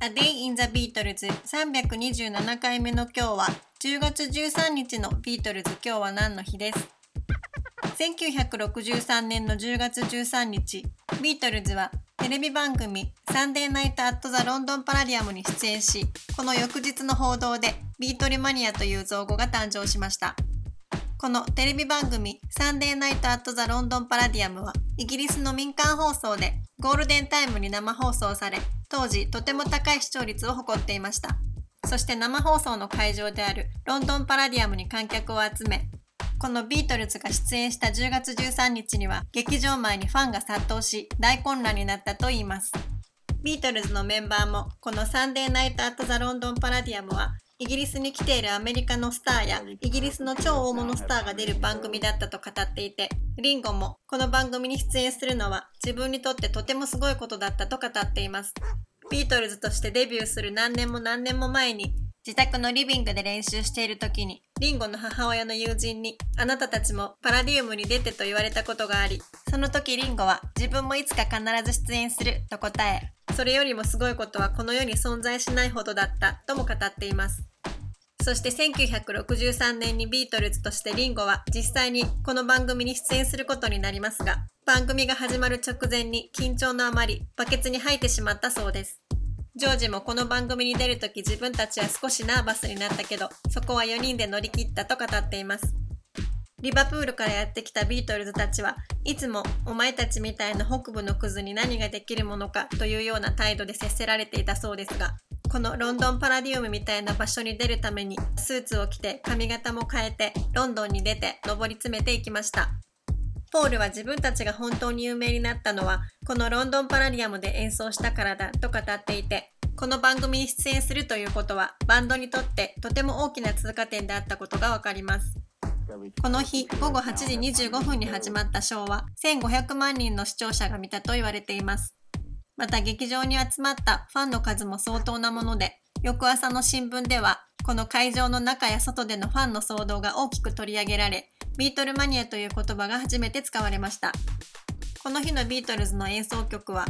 A Day in the Beatles 327回目の今日は10月13日のビートルズ。今日は何の日です？1963年の10月13日ビートルズはテレビ番組 Sunday Night at the London Palladium に出演しこの翌日の報道でビートルマニアという造語が誕生しました。このテレビ番組 Sunday Night at the London Palladium はイギリスの民間放送でゴールデンタイムに生放送され当時とても高い視聴率を誇っていました。そして生放送の会場であるロンドンパラディアムに観客を集めこのビートルズが出演した10月13日には劇場前にファンが殺到し大混乱になったといいます。ビートルズのメンバーもこの Sunday Night at the London Palladium はイギリスに来ているアメリカのスターやイギリスの超大物スターが出る番組だったと語っていて、リンゴもこの番組に出演するのは自分にとってとてもすごいことだったと語っています。ビートルズとしてデビューする何年も何年も前に自宅のリビングで練習している時にリンゴの母親の友人にあなたたちもパラディウムに出てと言われたことがありその時リンゴは自分もいつか必ず出演すると答えそれよりもすごいことはこの世に存在しないほどだったとも語っていますそして1963年にビートルズとしてリンゴは実際にこの番組に出演することになりますが、番組が始まる直前に緊張のあまりバケツに入ってしまったそうです。ジョージもこの番組に出るとき自分たちは少しナーバスになったけど、そこは4人で乗り切ったと語っています。リバプールからやってきたビートルズたちはいつもお前たちみたいな北部のクズに何ができるものかというような態度で接せられていたそうですが、このロンドンパラディウムみたいな場所に出るためにスーツを着て髪型も変えてロンドンに出て上り詰めていきました。ポールは自分たちが本当に有名になったのはこのロンドンパラディアムで演奏したからだと語っていてこの番組に出演するということはバンドにとってとても大きな通過点であったことがわかります。この日午後8時25分に始まったショーは1500万人の視聴者が見たと言われています。また劇場に集まったファンの数も相当なもので、翌朝の新聞では、この会場の中や外でのファンの騒動が大きく取り上げられ、ビートルマニアという言葉が初めて使われました。この日のビートルズの演奏曲は、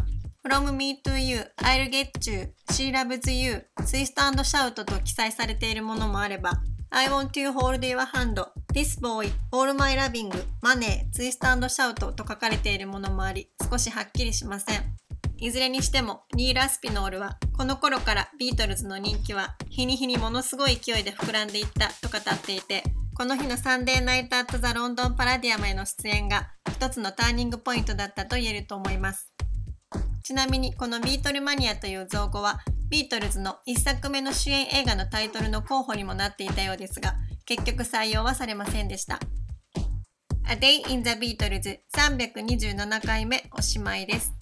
From Me to You, I'll Get You, She Loves You, Twist and Shout と記載されているものもあれば、I Want to Hold Your Hand, This Boy, All My Loving, Money, Twist and Shout と書かれているものもあり、少しはっきりしません。いずれにしてもニール・アスピノールはこの頃からビートルズの人気は日に日にものすごい勢いで膨らんでいったと語っていてこの日のサンデーナイト・アット・ザ・ロンドン・パラディアムへの出演が一つのターニングポイントだったと言えると思いますちなみにこのビートルマニアという造語はビートルズの1作目の主演映画のタイトルの候補にもなっていたようですが結局採用はされませんでした。A Day in the Beatles 327回目。おしまいです。